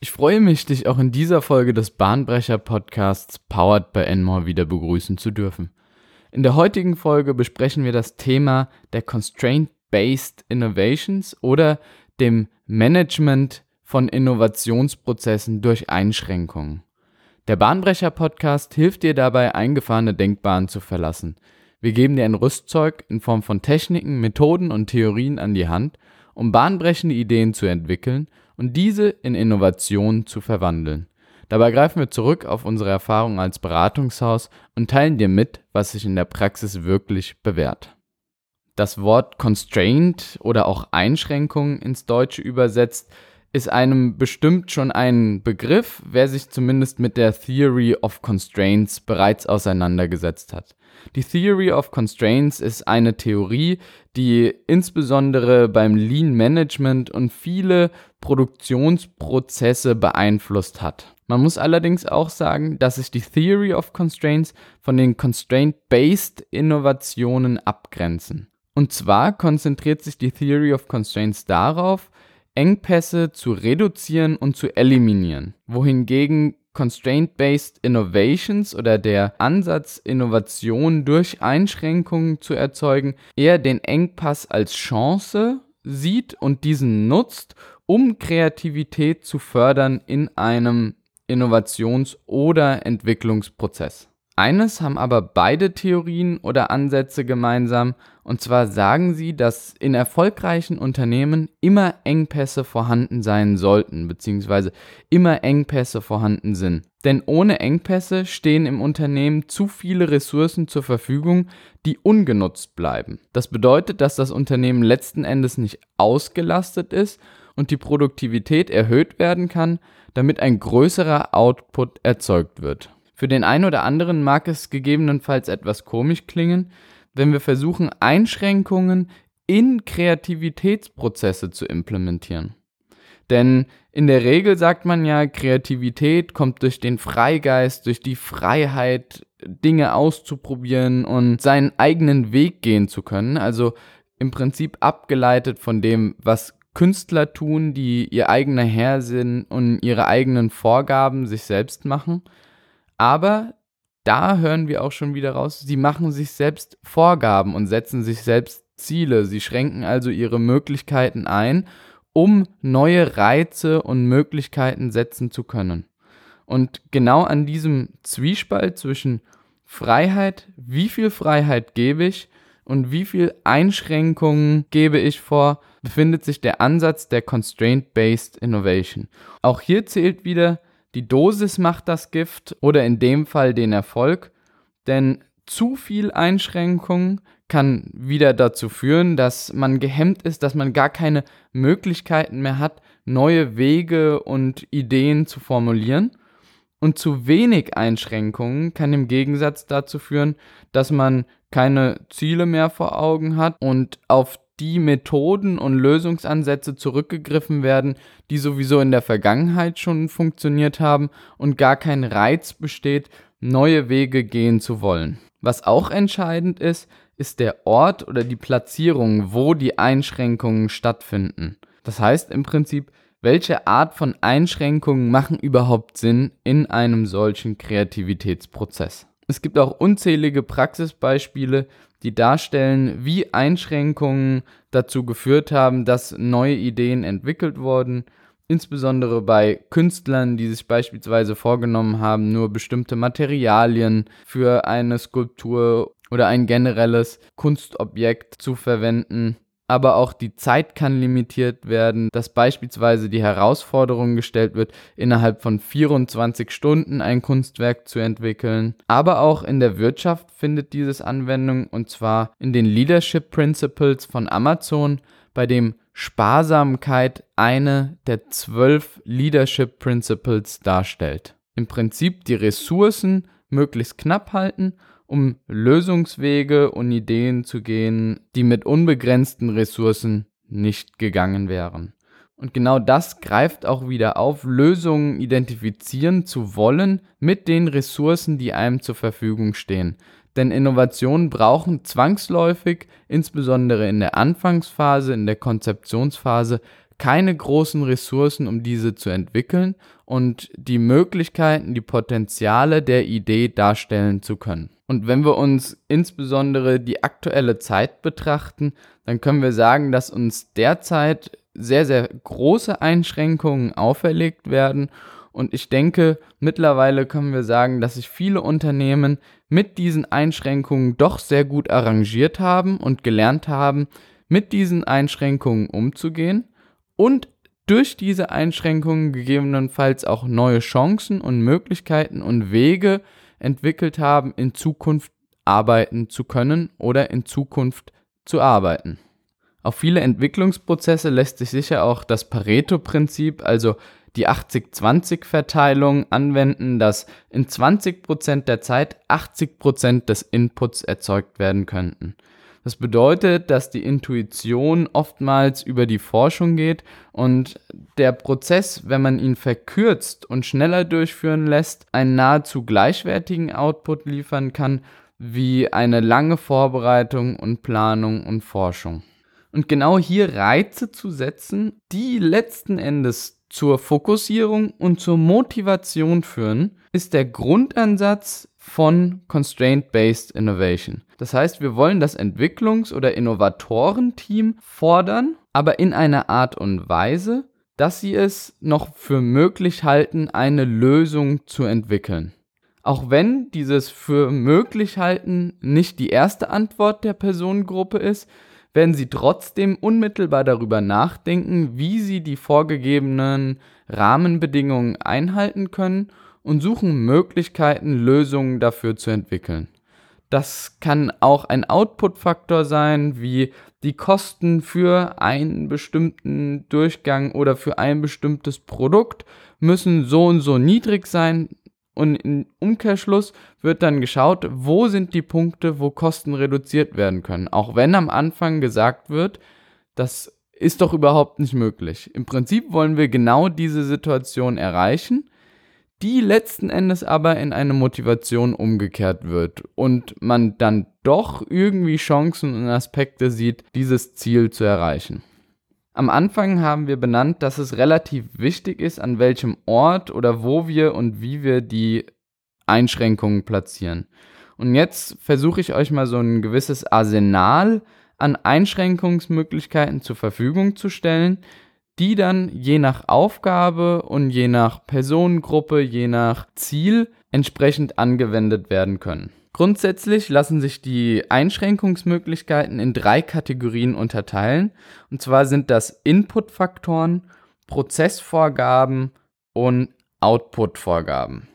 Ich freue mich, dich auch in dieser Folge des Bahnbrecher-Podcasts Powered by Enmore wieder begrüßen zu dürfen. In der heutigen Folge besprechen wir das Thema der Constraint-Based Innovations oder dem Management von Innovationsprozessen durch Einschränkungen. Der Bahnbrecher-Podcast hilft dir dabei, eingefahrene Denkbahnen zu verlassen. Wir geben dir ein Rüstzeug in Form von Techniken, Methoden und Theorien an die Hand, um bahnbrechende Ideen zu entwickeln und diese in Innovationen zu verwandeln. Dabei greifen wir zurück auf unsere Erfahrung als Beratungshaus und teilen dir mit, was sich in der Praxis wirklich bewährt. Das Wort Constraint oder auch Einschränkung ins Deutsche übersetzt ist einem bestimmt schon ein Begriff, wer sich zumindest mit der Theory of Constraints bereits auseinandergesetzt hat. Die Theory of Constraints ist eine Theorie, die insbesondere beim Lean Management und viele Produktionsprozesse beeinflusst hat. Man muss allerdings auch sagen, dass sich die Theory of Constraints von den Constraint-Based Innovationen abgrenzen. Und zwar konzentriert sich die Theory of Constraints darauf, Engpässe zu reduzieren und zu eliminieren, wohingegen Constraint-Based Innovations oder der Ansatz, Innovation durch Einschränkungen zu erzeugen, eher den Engpass als Chance sieht und diesen nutzt, um Kreativität zu fördern in einem Innovations- oder Entwicklungsprozess. Eines haben aber beide Theorien oder Ansätze gemeinsam, und zwar sagen sie, dass in erfolgreichen Unternehmen immer Engpässe vorhanden sein sollten, beziehungsweise immer Engpässe vorhanden sind. Denn ohne Engpässe stehen im Unternehmen zu viele Ressourcen zur Verfügung, die ungenutzt bleiben. Das bedeutet, dass das Unternehmen letzten Endes nicht ausgelastet ist und die Produktivität erhöht werden kann, damit ein größerer Output erzeugt wird. Für den einen oder anderen mag es gegebenenfalls etwas komisch klingen, wenn wir versuchen, Einschränkungen in Kreativitätsprozesse zu implementieren. Denn in der Regel sagt man ja, Kreativität kommt durch den Freigeist, durch die Freiheit, Dinge auszuprobieren und seinen eigenen Weg gehen zu können. Also im Prinzip abgeleitet von dem, was Künstler tun, die ihr eigener Herr sind und ihre eigenen Vorgaben sich selbst machen. Aber da hören wir auch schon wieder raus, sie machen sich selbst Vorgaben und setzen sich selbst Ziele. Sie schränken also ihre Möglichkeiten ein, um neue Reize und Möglichkeiten setzen zu können. Und genau an diesem Zwiespalt zwischen Freiheit, wie viel Freiheit gebe ich und wie viel Einschränkungen gebe ich vor, befindet sich der Ansatz der Constraint-Based Innovation. Auch hier zählt wieder die Dosis macht das Gift oder in dem Fall den Erfolg, denn zu viel Einschränkung kann wieder dazu führen, dass man gehemmt ist, dass man gar keine Möglichkeiten mehr hat, neue Wege und Ideen zu formulieren. Und zu wenig Einschränkungen kann im Gegensatz dazu führen, dass man keine Ziele mehr vor Augen hat und auf die Methoden und Lösungsansätze zurückgegriffen werden, die sowieso in der Vergangenheit schon funktioniert haben und gar kein Reiz besteht, neue Wege gehen zu wollen. Was auch entscheidend ist, ist der Ort oder die Platzierung, wo die Einschränkungen stattfinden. Das heißt im Prinzip, welche Art von Einschränkungen machen überhaupt Sinn in einem solchen Kreativitätsprozess. Es gibt auch unzählige Praxisbeispiele, die darstellen, wie Einschränkungen dazu geführt haben, dass neue Ideen entwickelt wurden, insbesondere bei Künstlern, die sich beispielsweise vorgenommen haben, nur bestimmte Materialien für eine Skulptur oder ein generelles Kunstobjekt zu verwenden aber auch die Zeit kann limitiert werden, dass beispielsweise die Herausforderung gestellt wird, innerhalb von 24 Stunden ein Kunstwerk zu entwickeln. Aber auch in der Wirtschaft findet dieses Anwendung und zwar in den Leadership Principles von Amazon, bei dem Sparsamkeit eine der zwölf Leadership Principles darstellt. Im Prinzip die Ressourcen möglichst knapp halten um Lösungswege und Ideen zu gehen, die mit unbegrenzten Ressourcen nicht gegangen wären. Und genau das greift auch wieder auf, Lösungen identifizieren zu wollen mit den Ressourcen, die einem zur Verfügung stehen. Denn Innovationen brauchen zwangsläufig, insbesondere in der Anfangsphase, in der Konzeptionsphase, keine großen Ressourcen, um diese zu entwickeln und die Möglichkeiten, die Potenziale der Idee darstellen zu können. Und wenn wir uns insbesondere die aktuelle Zeit betrachten, dann können wir sagen, dass uns derzeit sehr, sehr große Einschränkungen auferlegt werden. Und ich denke, mittlerweile können wir sagen, dass sich viele Unternehmen mit diesen Einschränkungen doch sehr gut arrangiert haben und gelernt haben, mit diesen Einschränkungen umzugehen und durch diese Einschränkungen gegebenenfalls auch neue Chancen und Möglichkeiten und Wege entwickelt haben, in Zukunft arbeiten zu können oder in Zukunft zu arbeiten. Auf viele Entwicklungsprozesse lässt sich sicher auch das Pareto-Prinzip, also die 80-20-Verteilung anwenden, dass in 20% der Zeit 80% des Inputs erzeugt werden könnten. Das bedeutet, dass die Intuition oftmals über die Forschung geht und der Prozess, wenn man ihn verkürzt und schneller durchführen lässt, einen nahezu gleichwertigen Output liefern kann wie eine lange Vorbereitung und Planung und Forschung. Und genau hier Reize zu setzen, die letzten Endes zur Fokussierung und zur Motivation führen, ist der Grundansatz von Constraint-Based Innovation. Das heißt, wir wollen das Entwicklungs- oder Innovatorenteam fordern, aber in einer Art und Weise, dass sie es noch für möglich halten, eine Lösung zu entwickeln. Auch wenn dieses für möglich halten nicht die erste Antwort der Personengruppe ist, werden sie trotzdem unmittelbar darüber nachdenken, wie sie die vorgegebenen Rahmenbedingungen einhalten können und suchen Möglichkeiten, Lösungen dafür zu entwickeln. Das kann auch ein Output-Faktor sein, wie die Kosten für einen bestimmten Durchgang oder für ein bestimmtes Produkt müssen so und so niedrig sein. Und im Umkehrschluss wird dann geschaut, wo sind die Punkte, wo Kosten reduziert werden können. Auch wenn am Anfang gesagt wird, das ist doch überhaupt nicht möglich. Im Prinzip wollen wir genau diese Situation erreichen die letzten Endes aber in eine Motivation umgekehrt wird und man dann doch irgendwie Chancen und Aspekte sieht, dieses Ziel zu erreichen. Am Anfang haben wir benannt, dass es relativ wichtig ist, an welchem Ort oder wo wir und wie wir die Einschränkungen platzieren. Und jetzt versuche ich euch mal so ein gewisses Arsenal an Einschränkungsmöglichkeiten zur Verfügung zu stellen, die dann je nach Aufgabe und je nach Personengruppe, je nach Ziel entsprechend angewendet werden können. Grundsätzlich lassen sich die Einschränkungsmöglichkeiten in drei Kategorien unterteilen. Und zwar sind das Input-Faktoren, Prozessvorgaben und Output-Vorgaben.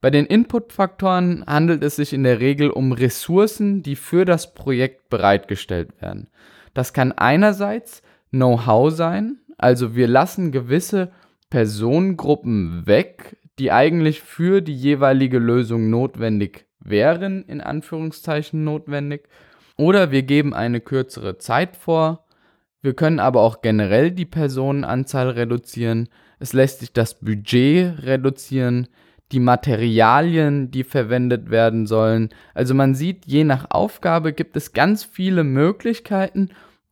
Bei den Input-Faktoren handelt es sich in der Regel um Ressourcen, die für das Projekt bereitgestellt werden. Das kann einerseits Know-how sein, also wir lassen gewisse Personengruppen weg, die eigentlich für die jeweilige Lösung notwendig wären, in Anführungszeichen notwendig. Oder wir geben eine kürzere Zeit vor. Wir können aber auch generell die Personenanzahl reduzieren. Es lässt sich das Budget reduzieren, die Materialien, die verwendet werden sollen. Also man sieht, je nach Aufgabe gibt es ganz viele Möglichkeiten,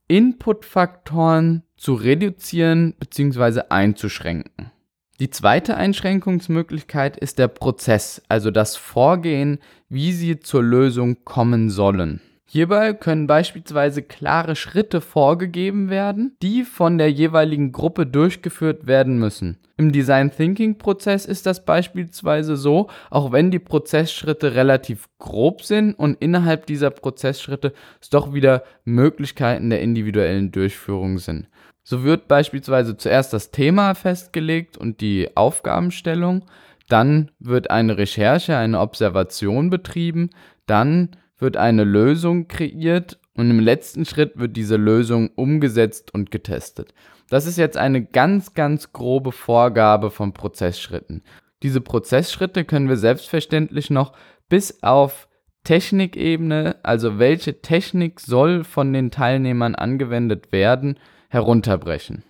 Inputfaktoren zu reduzieren bzw. einzuschränken. Die zweite Einschränkungsmöglichkeit ist der Prozess, also das Vorgehen, wie sie zur Lösung kommen sollen. Hierbei können beispielsweise klare Schritte vorgegeben werden, die von der jeweiligen Gruppe durchgeführt werden müssen. Im Design Thinking Prozess ist das beispielsweise so, auch wenn die Prozessschritte relativ grob sind und innerhalb dieser Prozessschritte es doch wieder Möglichkeiten der individuellen Durchführung sind. So wird beispielsweise zuerst das Thema festgelegt und die Aufgabenstellung, dann wird eine Recherche, eine Observation betrieben, dann wird eine Lösung kreiert und im letzten Schritt wird diese Lösung umgesetzt und getestet. Das ist jetzt eine ganz, ganz grobe Vorgabe von Prozessschritten. Diese Prozessschritte können wir selbstverständlich noch bis auf Technikebene, also welche Technik soll von den Teilnehmern angewendet werden, herunterbrechen.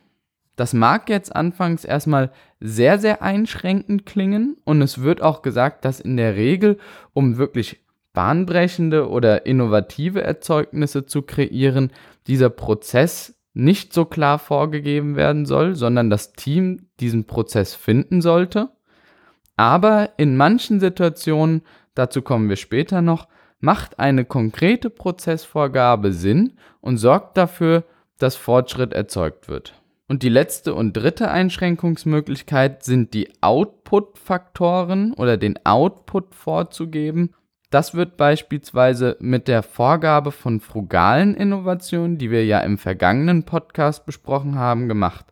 Das mag jetzt anfangs erstmal sehr, sehr einschränkend klingen und es wird auch gesagt, dass in der Regel, um wirklich bahnbrechende oder innovative Erzeugnisse zu kreieren, dieser Prozess nicht so klar vorgegeben werden soll, sondern das Team diesen Prozess finden sollte. Aber in manchen Situationen, dazu kommen wir später noch, macht eine konkrete Prozessvorgabe Sinn und sorgt dafür, dass Fortschritt erzeugt wird. Und die letzte und dritte Einschränkungsmöglichkeit sind die Output-Faktoren oder den Output vorzugeben. Das wird beispielsweise mit der Vorgabe von frugalen Innovationen, die wir ja im vergangenen Podcast besprochen haben, gemacht.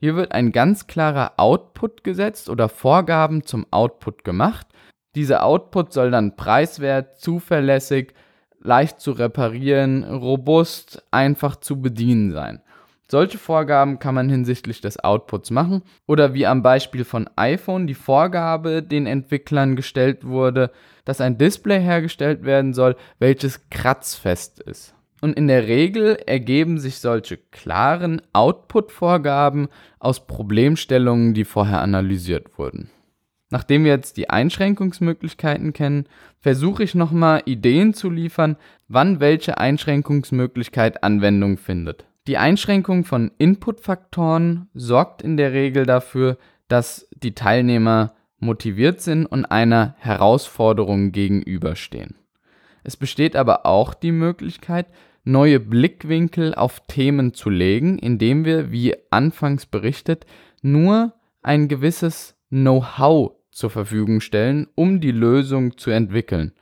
Hier wird ein ganz klarer Output gesetzt oder Vorgaben zum Output gemacht. Dieser Output soll dann preiswert, zuverlässig, leicht zu reparieren, robust, einfach zu bedienen sein. Solche Vorgaben kann man hinsichtlich des Outputs machen oder wie am Beispiel von iPhone die Vorgabe den Entwicklern gestellt wurde, dass ein Display hergestellt werden soll, welches kratzfest ist. Und in der Regel ergeben sich solche klaren Output-Vorgaben aus Problemstellungen, die vorher analysiert wurden. Nachdem wir jetzt die Einschränkungsmöglichkeiten kennen, versuche ich nochmal Ideen zu liefern, wann welche Einschränkungsmöglichkeit Anwendung findet. Die Einschränkung von Inputfaktoren sorgt in der Regel dafür, dass die Teilnehmer motiviert sind und einer Herausforderung gegenüberstehen. Es besteht aber auch die Möglichkeit, neue Blickwinkel auf Themen zu legen, indem wir, wie anfangs berichtet, nur ein gewisses Know-how zur Verfügung stellen, um die Lösung zu entwickeln.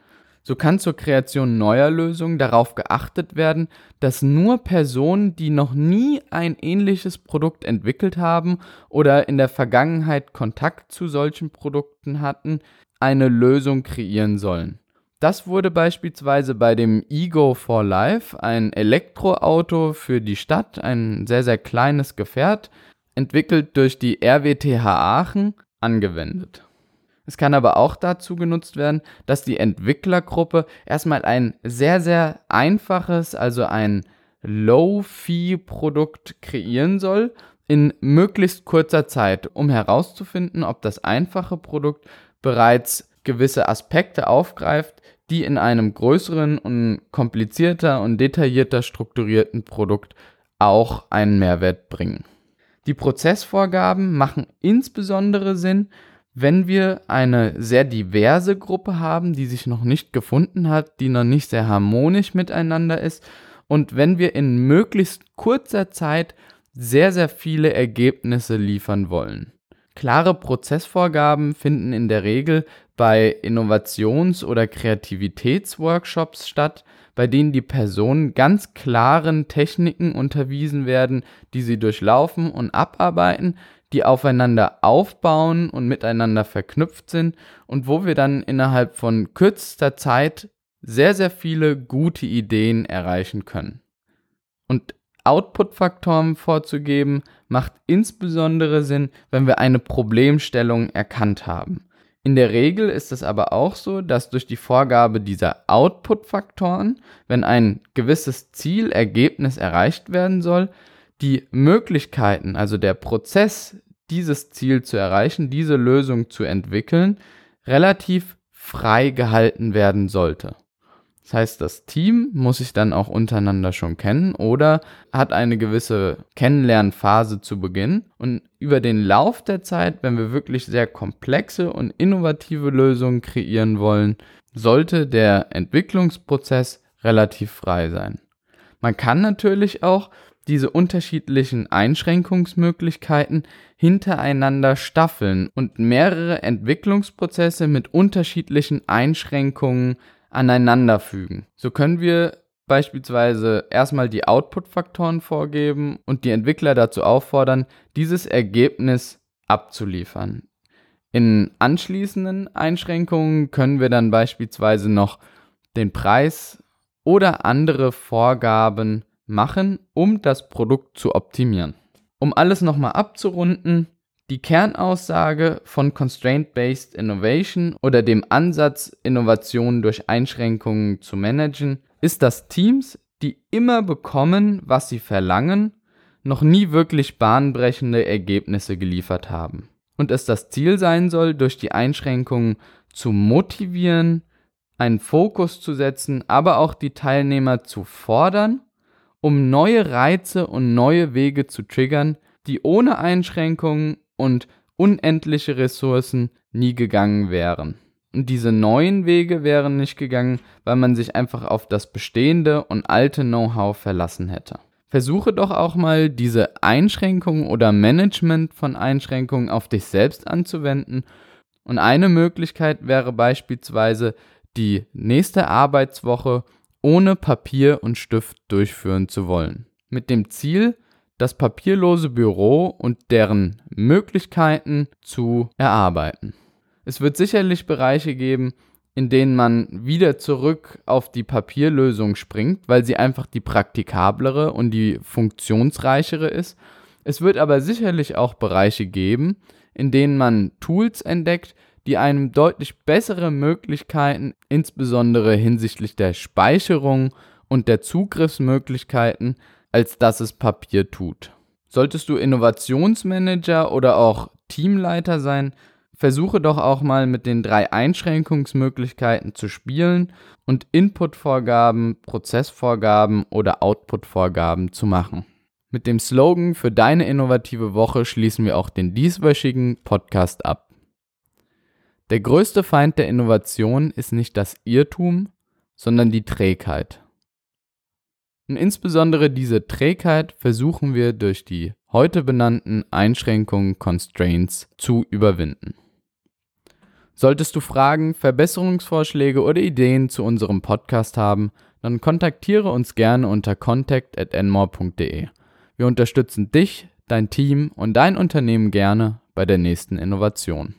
So kann zur Kreation neuer Lösungen darauf geachtet werden, dass nur Personen, die noch nie ein ähnliches Produkt entwickelt haben oder in der Vergangenheit Kontakt zu solchen Produkten hatten, eine Lösung kreieren sollen. Das wurde beispielsweise bei dem Ego for Life, ein Elektroauto für die Stadt, ein sehr, sehr kleines Gefährt, entwickelt durch die RWTH Aachen, angewendet. Es kann aber auch dazu genutzt werden, dass die Entwicklergruppe erstmal ein sehr, sehr einfaches, also ein Low-Fee-Produkt kreieren soll in möglichst kurzer Zeit, um herauszufinden, ob das einfache Produkt bereits gewisse Aspekte aufgreift, die in einem größeren und komplizierter und detaillierter strukturierten Produkt auch einen Mehrwert bringen. Die Prozessvorgaben machen insbesondere Sinn, wenn wir eine sehr diverse Gruppe haben, die sich noch nicht gefunden hat, die noch nicht sehr harmonisch miteinander ist und wenn wir in möglichst kurzer Zeit sehr, sehr viele Ergebnisse liefern wollen. Klare Prozessvorgaben finden in der Regel bei Innovations- oder Kreativitätsworkshops statt, bei denen die Personen ganz klaren Techniken unterwiesen werden, die sie durchlaufen und abarbeiten, die aufeinander aufbauen und miteinander verknüpft sind und wo wir dann innerhalb von kürzester Zeit sehr, sehr viele gute Ideen erreichen können. Und Output-Faktoren vorzugeben, macht insbesondere Sinn, wenn wir eine Problemstellung erkannt haben. In der Regel ist es aber auch so, dass durch die Vorgabe dieser Output-Faktoren, wenn ein gewisses Ziel, Ergebnis erreicht werden soll, die Möglichkeiten, also der Prozess, dieses Ziel zu erreichen, diese Lösung zu entwickeln, relativ frei gehalten werden sollte. Das heißt, das Team muss sich dann auch untereinander schon kennen oder hat eine gewisse Kennenlernphase zu Beginn. Und über den Lauf der Zeit, wenn wir wirklich sehr komplexe und innovative Lösungen kreieren wollen, sollte der Entwicklungsprozess relativ frei sein. Man kann natürlich auch diese unterschiedlichen Einschränkungsmöglichkeiten hintereinander staffeln und mehrere Entwicklungsprozesse mit unterschiedlichen Einschränkungen aneinanderfügen. So können wir beispielsweise erstmal die Output-Faktoren vorgeben und die Entwickler dazu auffordern, dieses Ergebnis abzuliefern. In anschließenden Einschränkungen können wir dann beispielsweise noch den Preis oder andere Vorgaben machen, um das Produkt zu optimieren. Um alles nochmal abzurunden, die Kernaussage von Constraint-Based Innovation oder dem Ansatz, Innovationen durch Einschränkungen zu managen, ist, dass Teams, die immer bekommen, was sie verlangen, noch nie wirklich bahnbrechende Ergebnisse geliefert haben. Und es das Ziel sein soll, durch die Einschränkungen zu motivieren, einen Fokus zu setzen, aber auch die Teilnehmer zu fordern um neue Reize und neue Wege zu triggern, die ohne Einschränkungen und unendliche Ressourcen nie gegangen wären. Und diese neuen Wege wären nicht gegangen, weil man sich einfach auf das bestehende und alte Know-how verlassen hätte. Versuche doch auch mal diese Einschränkungen oder Management von Einschränkungen auf dich selbst anzuwenden. Und eine Möglichkeit wäre beispielsweise, die nächste Arbeitswoche ohne Papier und Stift durchführen zu wollen. Mit dem Ziel, das papierlose Büro und deren Möglichkeiten zu erarbeiten. Es wird sicherlich Bereiche geben, in denen man wieder zurück auf die Papierlösung springt, weil sie einfach die praktikablere und die funktionsreichere ist. Es wird aber sicherlich auch Bereiche geben, in denen man Tools entdeckt, die einem deutlich bessere Möglichkeiten, insbesondere hinsichtlich der Speicherung und der Zugriffsmöglichkeiten, als dass es Papier tut. Solltest du Innovationsmanager oder auch Teamleiter sein, versuche doch auch mal mit den drei Einschränkungsmöglichkeiten zu spielen und Inputvorgaben, Prozessvorgaben oder Outputvorgaben zu machen. Mit dem Slogan für deine innovative Woche schließen wir auch den dieswöchigen Podcast ab. Der größte Feind der Innovation ist nicht das Irrtum, sondern die Trägheit. Und insbesondere diese Trägheit versuchen wir durch die heute benannten Einschränkungen, Constraints zu überwinden. Solltest du Fragen, Verbesserungsvorschläge oder Ideen zu unserem Podcast haben, dann kontaktiere uns gerne unter contact@enmore.de. Wir unterstützen dich, dein Team und dein Unternehmen gerne bei der nächsten Innovation.